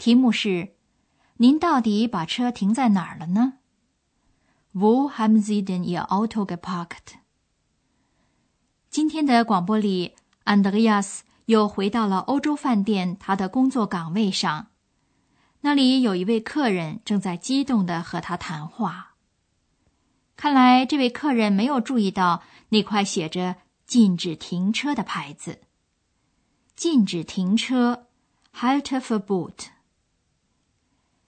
题目是：您到底把车停在哪儿了呢？Wo haben Sie denn Ihr Auto geparkt？今天的广播里，安德烈亚斯又回到了欧洲饭店他的工作岗位上，那里有一位客人正在激动的和他谈话。看来这位客人没有注意到那块写着“禁止停车”的牌子。禁止停车，Halteverbot。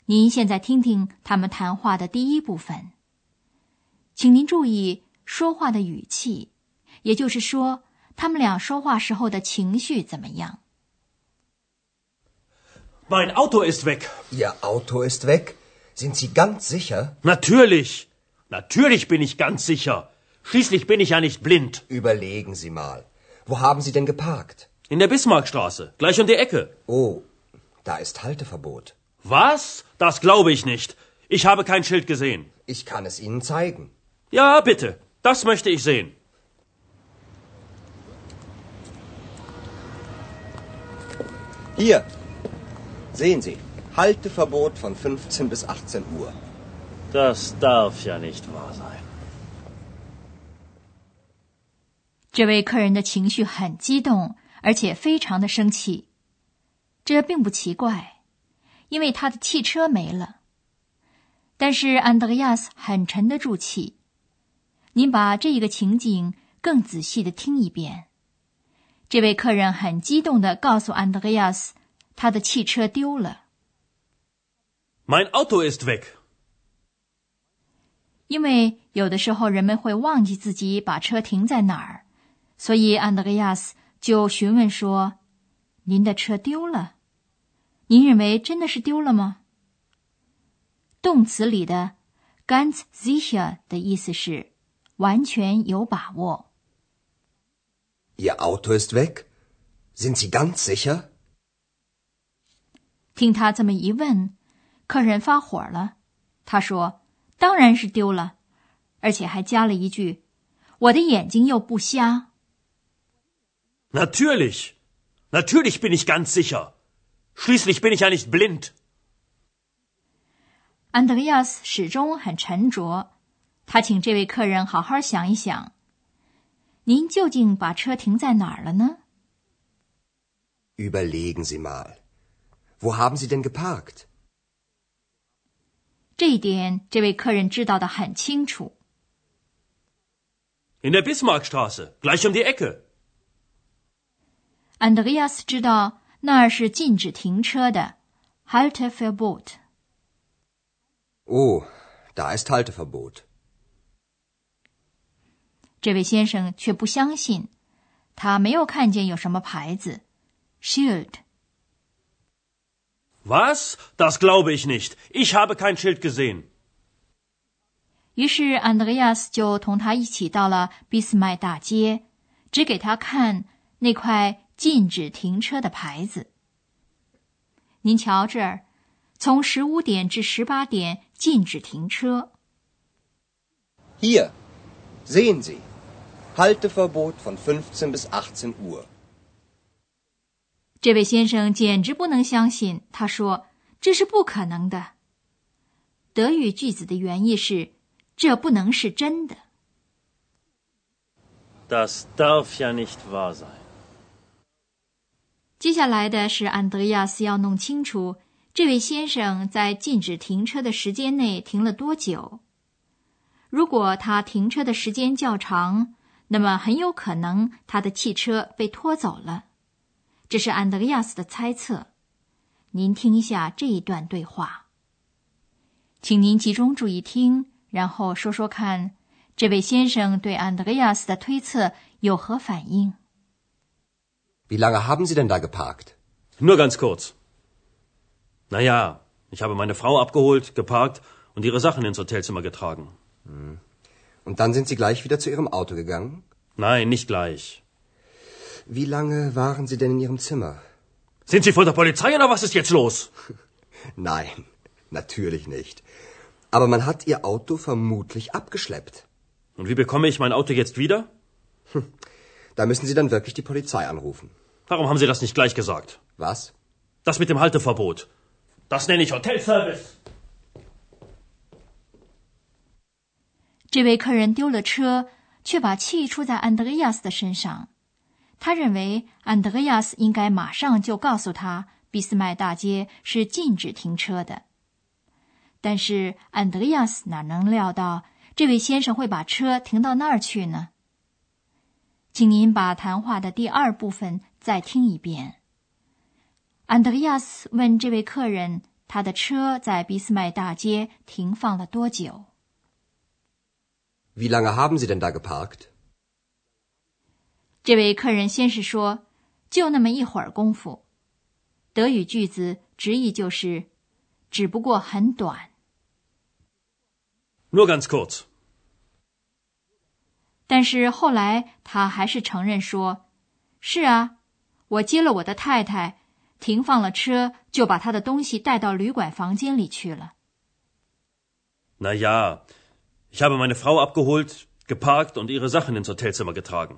您现在听听他们谈话的第一部分，请您注意说话的语气，也就是说，他们俩说话时候的情绪怎么样？Mein Auto ist weg. Ihr Auto ist weg. Sind Sie ganz sicher? Natürlich. Natürlich bin ich ganz sicher. Schließlich bin ich ja nicht blind. Überlegen Sie mal. Wo haben Sie denn geparkt? In der Bismarckstraße, gleich um die Ecke. Oh, da ist Halteverbot. Was? Das glaube ich nicht. Ich habe kein Schild gesehen. Ich kann es Ihnen zeigen. Ja, bitte. Das möchte ich sehen. Hier. Sehen Sie. Halteverbot von 15 bis 18 Uhr. Das darf ja nicht wahr sein. 这位客人的情绪很激动，而且非常的生气，这并不奇怪， 因为他的汽车没了。但是安德烈亚斯很沉得住气。您把这一个情景更仔细的听一遍。这位客人很激动的告诉安德烈亚斯，他的汽车丢了。Mein Auto ist weg。因为有的时候人们会忘记自己把车停在哪儿，所以安德烈亚斯。就询问说：“您的车丢了？您认为真的是丢了吗？”动词里的 “ganz sicher” 的意思是完全有把握。Ihr Auto ist weg? Sind Sie ganz sicher? 听他这么一问，客人发火了。他说：“当然是丢了，而且还加了一句：‘我的眼睛又不瞎。’” Natürlich, natürlich bin ich ganz sicher. Schließlich bin ich ja nicht blind. 安德烈亚斯始终很沉着，他请这位客人好好想一想：您究竟把车停在哪儿了呢？Überlegen Sie mal, wo haben Sie denn geparkt? 这一点，这位客人知道的很清楚。In der Bismarckstraße, gleich um die Ecke. 安德烈亚斯知道那儿是禁止停车的，Halteverbot。Oh, da ist Halteverbot。这位先生却不相信，他没有看见有什么牌子，Schild。Was? Das glaube ich nicht. Ich habe kein Schild gesehen。于是安德烈亚斯就同他一起到了俾斯麦大街，指给他看那块。禁止停车的牌子。您瞧这儿，从十五点至十八点禁止停车。Hier sehen Sie Halteverbot von 15 bis 18 Uhr。这位先生简直不能相信，他说：“这是不可能的。”德语句子的原意是：“这不能是真的。” Das darf ja nicht wahr sein。接下来的是安德亚斯要弄清楚这位先生在禁止停车的时间内停了多久。如果他停车的时间较长，那么很有可能他的汽车被拖走了。这是安德亚斯的猜测。您听一下这一段对话，请您集中注意听，然后说说看，这位先生对安德亚斯的推测有何反应。Wie lange haben Sie denn da geparkt? Nur ganz kurz. Na ja, ich habe meine Frau abgeholt, geparkt und ihre Sachen ins Hotelzimmer getragen. Und dann sind Sie gleich wieder zu Ihrem Auto gegangen? Nein, nicht gleich. Wie lange waren Sie denn in Ihrem Zimmer? Sind Sie von der Polizei oder was ist jetzt los? Nein, natürlich nicht. Aber man hat Ihr Auto vermutlich abgeschleppt. Und wie bekomme ich mein Auto jetzt wieder? Da müssen Sie dann wirklich die Polizei anrufen. Warum haben Sie das nicht gleich gesagt? Was? Das mit dem Halteverbot. Das nenne ich Hotelservice. 这位客人丢了车，却把气出在安德烈亚斯的身上。他认为安德烈亚斯应该马上就告诉他，俾斯麦大街是禁止停车的。但是安德烈亚斯哪能料到这位先生会把车停到那儿去呢？请您把谈话的第二部分再听一遍。安德烈亚斯问这位客人，他的车在俾斯麦大街停放了多久？Wie lange haben Sie denn da geparkt? 这位客人先是说：“就那么一会儿功夫。”德语句子直译就是“只不过很短 Nur ganz kurz. ”。但是后来他还是承认说：“是啊，我接了我的太太，停放了车，就把她的东西带到旅馆房间里去了。Na ja, ich habe meine Frau abgeholt, geparkt und ihre Sachen ins Hotelzimmer getragen. ”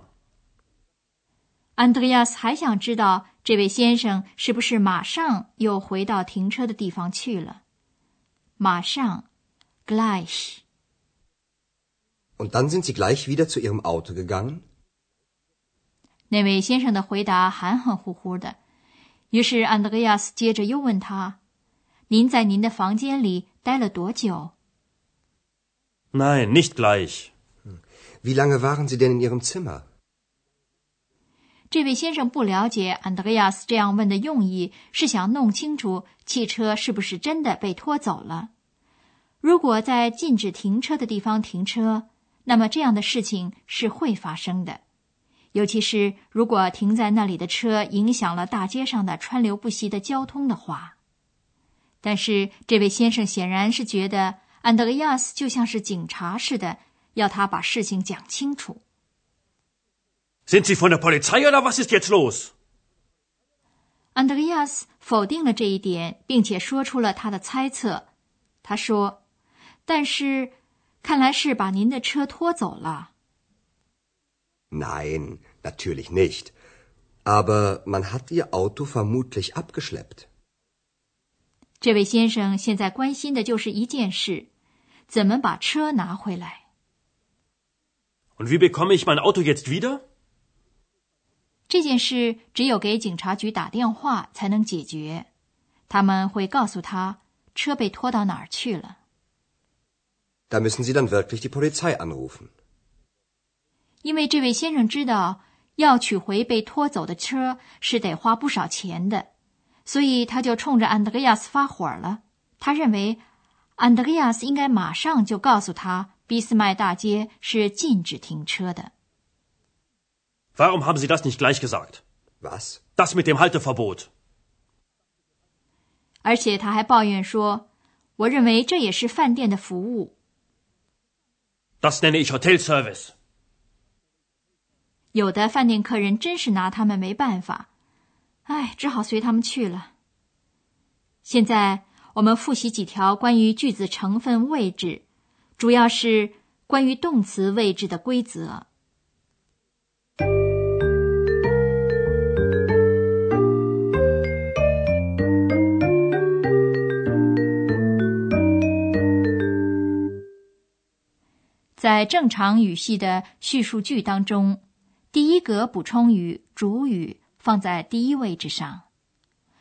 Andreas 还想知道这位先生是不是马上又回到停车的地方去了。马上，gleich。Und dann sind Sie gleich wieder zu Ihrem Auto gegangen? 那位先生的回答含含糊糊的，于是安德烈亚斯接着又问他：“您在您的房间里待了多久 Nein, nicht gleich. Wie lange waren Sie denn in Ihrem Zimmer?？” 这位先生不了解安德烈亚斯这样问的用意，是想弄清楚汽车是不是真的被拖走了。如果在禁止停车的地方停车，那么这样的事情是会发生的，尤其是如果停在那里的车影响了大街上的川流不息的交通的话。但是这位先生显然是觉得安德烈亚斯就像是警察似的，要他把事情讲清楚。Sind Sie von der Polizei oder was ist jetzt los? 安德烈亚斯否定了这一点，并且说出了他的猜测。他说：“但是，看来是把您的车拖走了。Nein, natürlich nicht. Aber man hat Ihr Auto vermutlich abgeschleppt. 这位先生现在关心的就是一件事：怎么把车拿回来。Und wie bekomme ich mein Auto jetzt wieder? 这件事只有给警察局打电话才能解决，他们会告诉他车被拖到哪儿去了。Da müssen Sie dann wirklich die Polizei anrufen. 因为这位先生知道要取回被拖走的车是得花不少钱的，所以他就冲着安德烈亚斯发火了。他认为安德烈亚斯应该马上就告诉他，俾斯麦大街是禁止停车的。Warum haben Sie das nicht gleich gesagt? Was? Das mit dem Halteverbot. 而且他还抱怨说：“我认为这也是饭店的服务。有的饭店客人真是拿他们没办法，哎，只好随他们去了。”现在我们复习几条关于句子成分位置，主要是关于动词位置的规则。在正常语系的叙述句当中，第一格补充语主语放在第一位置上，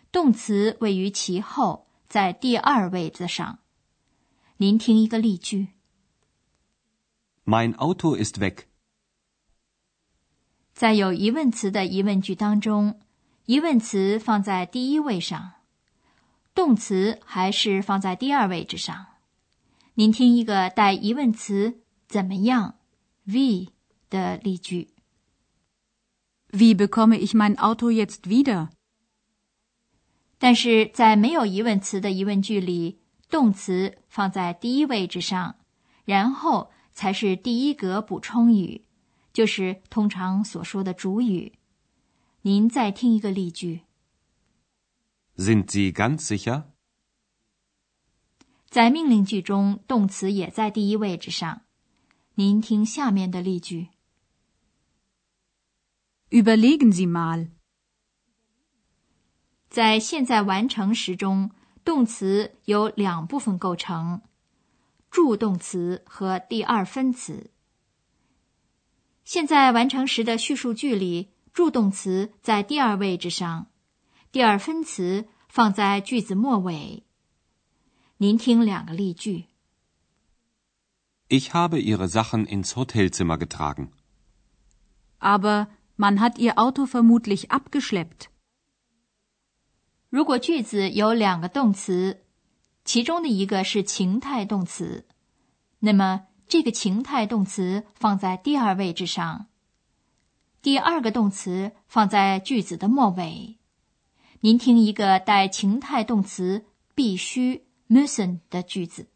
动词位于其后，在第二位子上。您听一个例句：Mein Auto ist weg. 在有疑问词的疑问句当中，疑问词放在第一位上，动词还是放在第二位置上。您听一个带疑问词“怎么样 ”（wie） 的例句。Wie bekomme ich mein Auto jetzt wieder? 但是在没有疑问词的疑问句里，动词放在第一位置上，然后才是第一格补充语，就是通常所说的主语。您再听一个例句：Sind Sie ganz sicher？在命令句中，动词也在第一位置上。您听下面的例句：Überlegen Sie mal。在现在完成时中，动词由两部分构成：助动词和第二分词。现在完成时的叙述句里，助动词在第二位置上，第二分词放在句子末尾。您听两个例句 ：Ich habe Ihre Sachen ins Hotelzimmer getragen. Aber man hat Ihr Auto vermutlich abgeschleppt. 如果句子有两个动词，其中的一个是情态动词，那么这个情态动词放在第二位置上，第二个动词放在句子的末尾。您听一个带情态动词必须 müssen 的句子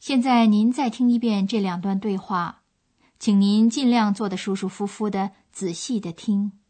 现在您再听一遍这两段对话，请您尽量坐得舒舒服服的，仔细的听。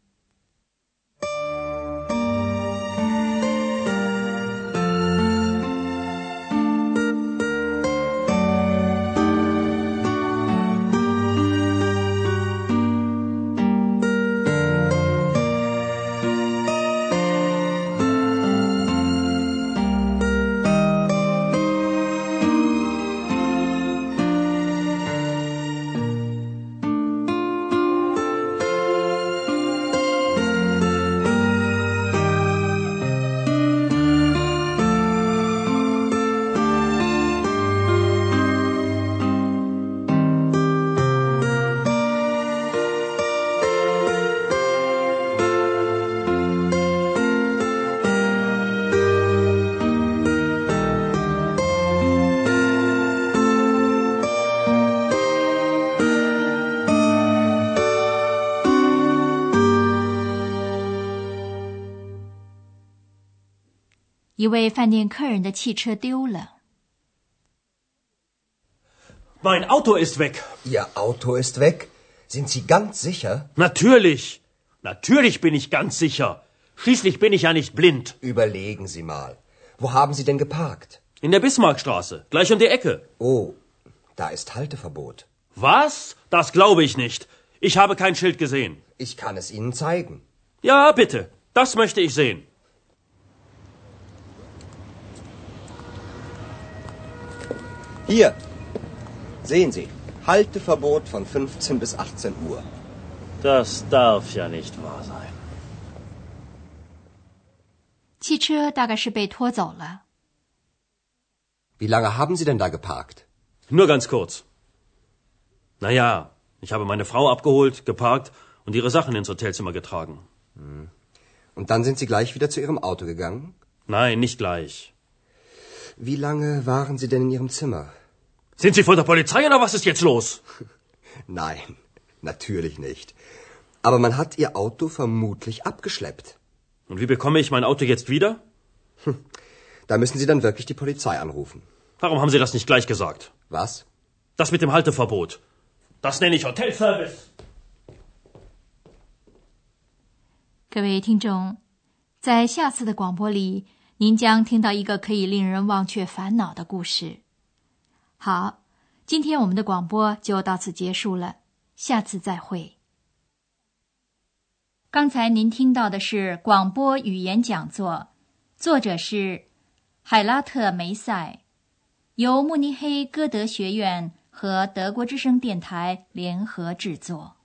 一位饭店客人的汽车丢了。Mein Auto ist weg. Ihr Auto ist weg? Sind Sie ganz sicher? Natürlich. Natürlich bin ich ganz sicher. Schließlich bin ich ja nicht blind. Überlegen Sie mal. Wo haben Sie denn geparkt? In der Bismarckstraße, gleich um die Ecke. Oh, da ist Halteverbot. Was? Das glaube ich nicht. Ich habe kein Schild gesehen. Ich kann es Ihnen zeigen. Ja, bitte. Das möchte ich sehen. Hier, sehen Sie, Halteverbot von 15 bis 18 Uhr. Das darf ja nicht wahr sein. 汽车大概是被拖走了。Wie lange haben Sie denn da geparkt? Nur ganz kurz. Naja, ich habe meine Frau abgeholt, geparkt und ihre Sachen ins Hotelzimmer getragen. Und dann sind Sie gleich wieder zu Ihrem Auto gegangen? Nein, nicht gleich. Wie lange waren Sie denn in Ihrem Zimmer? Sind Sie von der Polizei oder was ist jetzt los? Nein, natürlich nicht. Aber man hat Ihr Auto vermutlich abgeschleppt. Und wie bekomme ich mein Auto jetzt wieder? Da müssen Sie dann wirklich die Polizei anrufen. Warum haben Sie das nicht gleich gesagt? Was? Das mit dem Halteverbot. Das nenne ich Hotelservice. 各位听众，在下次的广播里，您将听到一个可以令人忘却烦恼的故事。 好，今天我们的广播就到此结束了，下次再会。刚才您听到的是广播语言讲座，作者是海拉特梅塞，由慕尼黑歌德学院和德国之声电台联合制作。